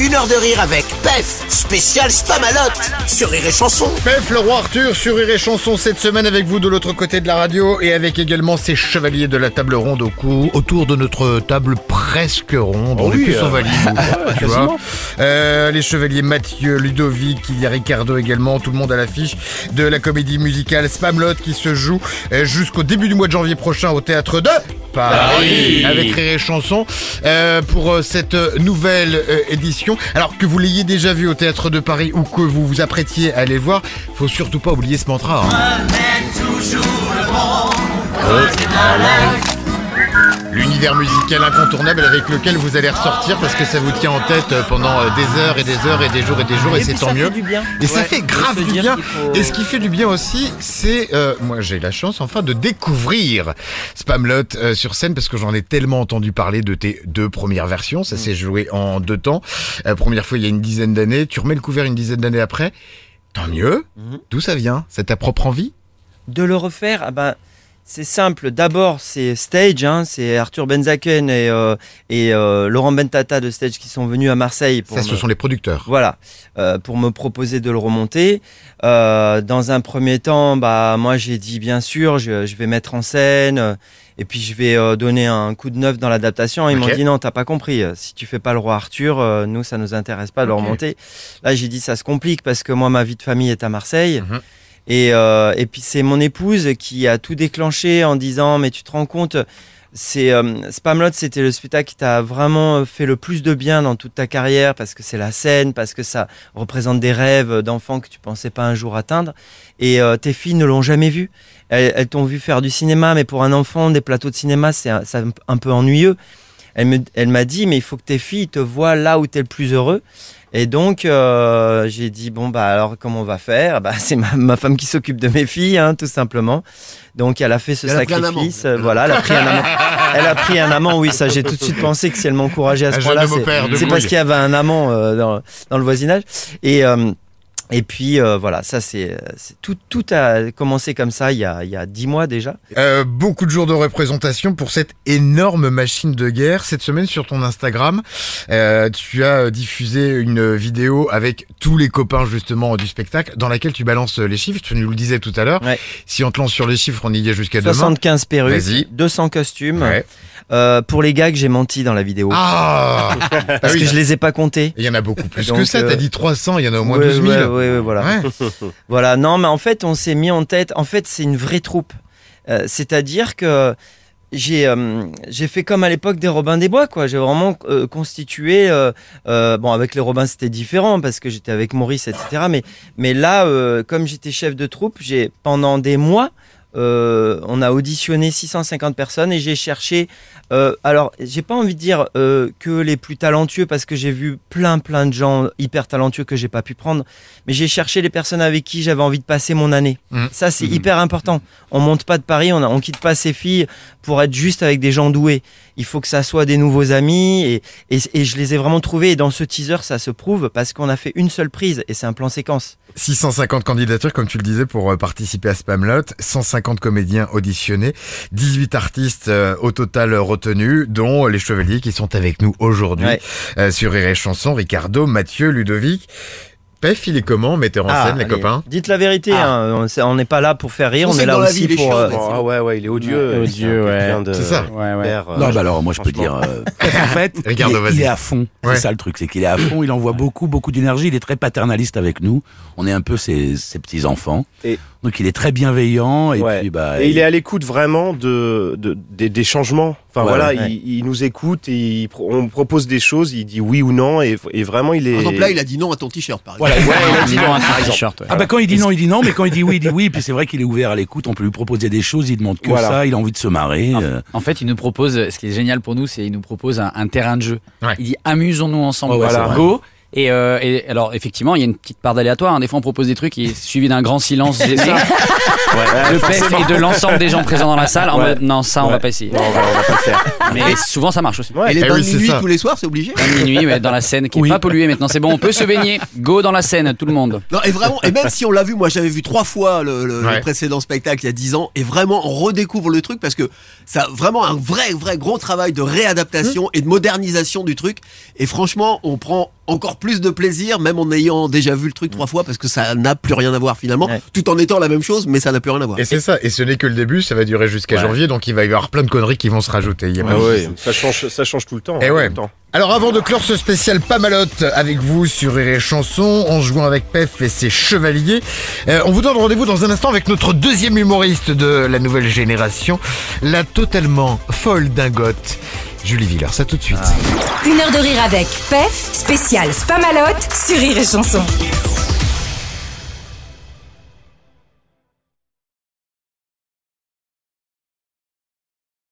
Une heure de rire avec PEF, spécial Spamalot, sur Rire et Chanson. Pef, le roi Arthur sur Rire et Chanson cette semaine avec vous de l'autre côté de la radio et avec également ces chevaliers de la table ronde au cou, autour de notre table presque ronde. On est oui, plus euh, au valide, tu vois. Euh, les chevaliers Mathieu, Ludovic, il y a Ricardo également, tout le monde à l'affiche de la comédie musicale Spamlot qui se joue euh, jusqu'au début du mois de janvier prochain au théâtre de Paris, avec Rire et Chanson euh, pour euh, cette nouvelle euh, édition. Alors que vous l'ayez déjà vu au théâtre de Paris ou que vous vous apprêtiez à aller le voir, faut surtout pas oublier ce mantra. hein. L'univers musical incontournable avec lequel vous allez ressortir parce que ça vous tient en tête euh, pendant euh, des heures et des heures et des jours et des jours et, c'est tant ça mieux. fait du bien. Et ça fait grave du bien. faut- Et ce qui fait du bien aussi, c'est euh, moi j'ai la chance enfin de découvrir Spamlot euh, sur scène parce que j'en ai tellement entendu parler de tes deux premières versions. Mm. Ça s'est joué en deux temps. Euh, première fois il y a une dizaine d'années. Tu remets le couvert une dizaine d'années après. Tant mieux. Mhm. D'où ça vient? C'est ta propre envie? De le refaire, ah ben, c'est simple. D'abord, c'est Stage, hein, c'est Arthur Benzaken et, euh, et euh, Laurent Bentata de Stage qui sont venus à Marseille pour Ça, me- ce sont les producteurs. Voilà, euh, pour me proposer de le remonter. Dans un premier temps, bah moi j'ai dit bien sûr, je, je vais mettre en scène et puis je vais donner un coup de neuf dans l'adaptation. Ils m'ont dit non, t'as pas compris. Si tu fais pas le roi Arthur, nous ça nous intéresse pas de le remonter. Là j'ai dit ça se complique parce que moi ma vie de famille est à Marseille. Mhm. Et, euh, et puis c'est mon épouse qui a tout déclenché en disant mais tu te rends compte c'est euh, Spamlot c'était le spectacle qui t'a vraiment fait le plus de bien dans toute ta carrière parce que c'est la scène parce que ça représente des rêves d'enfants que tu pensais pas un jour atteindre. Et euh, tes filles ne l'ont jamais vu. Elles, t'ont vu faire du cinéma mais pour un enfant des plateaux de cinéma c'est un peu ennuyeux elle me elle m'a dit mais il faut que tes filles te voient là où t'es le plus heureux. Et donc euh, j'ai dit bon bah alors comment on va faire? Bah c'est ma, ma femme qui s'occupe de mes filles hein, tout simplement. Donc elle a fait ce Elle sacrifice euh, voilà elle a pris un amant. Elle a pris un amant oui ça j'ai tout de suite pensé que si elle m'encourageait à ce point-là c'est parce qu'il y avait un amant euh, dans, dans le voisinage. Et et puis euh, voilà ça c'est c'est- tout tout a commencé comme ça il y a il y a dix mois déjà Euh, beaucoup de jours de représentation pour cette énorme machine de guerre. Cette semaine sur ton Instagram, euh, tu as diffusé une vidéo avec tous les copains justement du spectacle dans laquelle tu balances les chiffres. Tu nous le disais tout à l'heure. Ouais. Si on te lance sur les chiffres, on y est jusqu'à demain. 75 perruques Vas-y. 200 costumes Ouais. Euh, pour les gags j'ai menti dans la vidéo Ah, Ah parce oui. que je les ai pas comptés Il y en a beaucoup plus Donc, que ça. euh, T'as dit 300, il y en a au moins Ouais, 12 000. Ouais, ouais, voilà. Ouais. Voilà, non, mais en fait, on s'est mis en tête. En fait, c'est une vraie troupe. Euh, C'est-à-dire que j'ai euh, j'ai fait comme à l'époque des Robins des Bois, quoi. J'ai vraiment euh, constitué. euh, bon, avec les Robins, c'était différent parce que j'étais avec Maurice, etc. Mais mais là, comme j'étais chef de troupe, j'ai pendant des mois. Euh, on a auditionné 650 personnes et j'ai cherché. euh, alors, j'ai pas envie de dire euh, que les plus talentueux parce que j'ai vu plein plein de gens hyper talentueux que j'ai pas pu prendre mais j'ai cherché les personnes avec qui j'avais envie de passer mon année. Mhm. Ça, c'est hyper important. On monte pas de Paris, on, a, on quitte pas ses filles pour être juste avec des gens doués. Il faut que ça soit des nouveaux amis et, et, et je les ai vraiment trouvés. Et dans ce teaser, ça se prouve parce qu'on a fait une seule prise et c'est un plan séquence. 650 candidatures, comme tu le disais, pour participer à Spamlot. 150 comédiens auditionnés. 18 artistes euh, au total retenus, dont les chevaliers qui sont avec nous aujourd'hui Ouais. euh, sur Rire et Chanson. Ricardo, Mathieu, Ludovic. Pef, il est comment, metteur en scène, les allez, copains? Dites la vérité, Ah. hein, on n'est pas là pour faire rire, On est là aussi vie, pour. euh, Ah ouais, ouais, il est odieux. Ouais, C'est odieux, ouais. de- C'est ça. Ouais, ouais. Euh, Non, bah alors moi je peux dire. euh, en fait, il est, vas-y. il est à fond. Ouais. C'est ça le truc, c'est qu'il est à fond. Il envoie beaucoup, beaucoup d'énergie. Il est très paternaliste avec nous. On est un peu ses, ses petits enfants. Et- Donc il est très bienveillant. Et Ouais. puis bah. Et il est à l'écoute vraiment de, de- des, des changements. Enfin Ouais, voilà, ouais. Il, il nous écoute et il on propose des choses, il dit oui ou non et, et vraiment il est. Par exemple, là, il a dit non à ton t-shirt, par exemple. Voilà. Ouais, il a dit non, par exemple. t-shirt. ouais. Ah bah quand il dit non, il dit non, mais quand il dit oui, il dit oui. Puis c'est vrai qu'il est ouvert à l'écoute. On peut lui proposer des choses. Il demande que Voilà. ça. Il a envie de se marrer. euh. En fait, il nous propose, ce qui est génial pour nous, c'est il nous propose un, un terrain de jeu. Ouais. Il dit amusons-nous ensemble, ouais, voilà, go. Et, euh, et alors effectivement, il y a une petite part d'aléatoire. hein. Des fois, on propose des trucs qui est suivi d'un grand silence de Pef et de l'ensemble des gens présents dans la salle. En Ouais. mode, non, ça, on Ouais. va pas essayer. Non, on va, on va pas le faire. Mais souvent, ça marche aussi. Ouais. Et les Eh bains oui, de minuit tous les soirs, c'est obligé À minuit, mais dans la scène qui est pas polluée maintenant. C'est bon, on peut se baigner. Go dans la scène, tout le monde. Non, et vraiment, et même si on l'a vu, moi j'avais vu trois fois le, le- le Ouais. précédent spectacle il y a 10 ans, et vraiment on redécouvre le truc parce que ça a vraiment un vrai, vrai gros travail de réadaptation et de modernisation du truc. Et franchement, on prend encore plus de plaisir, même en ayant déjà vu le truc trois fois, parce que ça n'a plus rien à voir finalement, Ouais. tout en étant la même chose, mais ça n'a plus rien à voir. Et c'est ça, et ce n'est que le début, ça va durer jusqu'à Ouais. janvier, donc il va y avoir plein de conneries qui vont se rajouter. il y a pas Ah ouais, ça change, ça change tout le temps. Eh hein, ouais. tout le temps. Alors avant de clore ce spécial Pamalote avec vous sur Rire et Chanson, en jouant avec Pef et ses chevaliers, euh, on vous donne rendez-vous dans un instant avec notre deuxième humoriste de la nouvelle génération, la totalement folle dingote, Julie Villers. Ça tout de suite. Une heure de rire avec PEF, spécial Spamalot sur Rire et Chanson.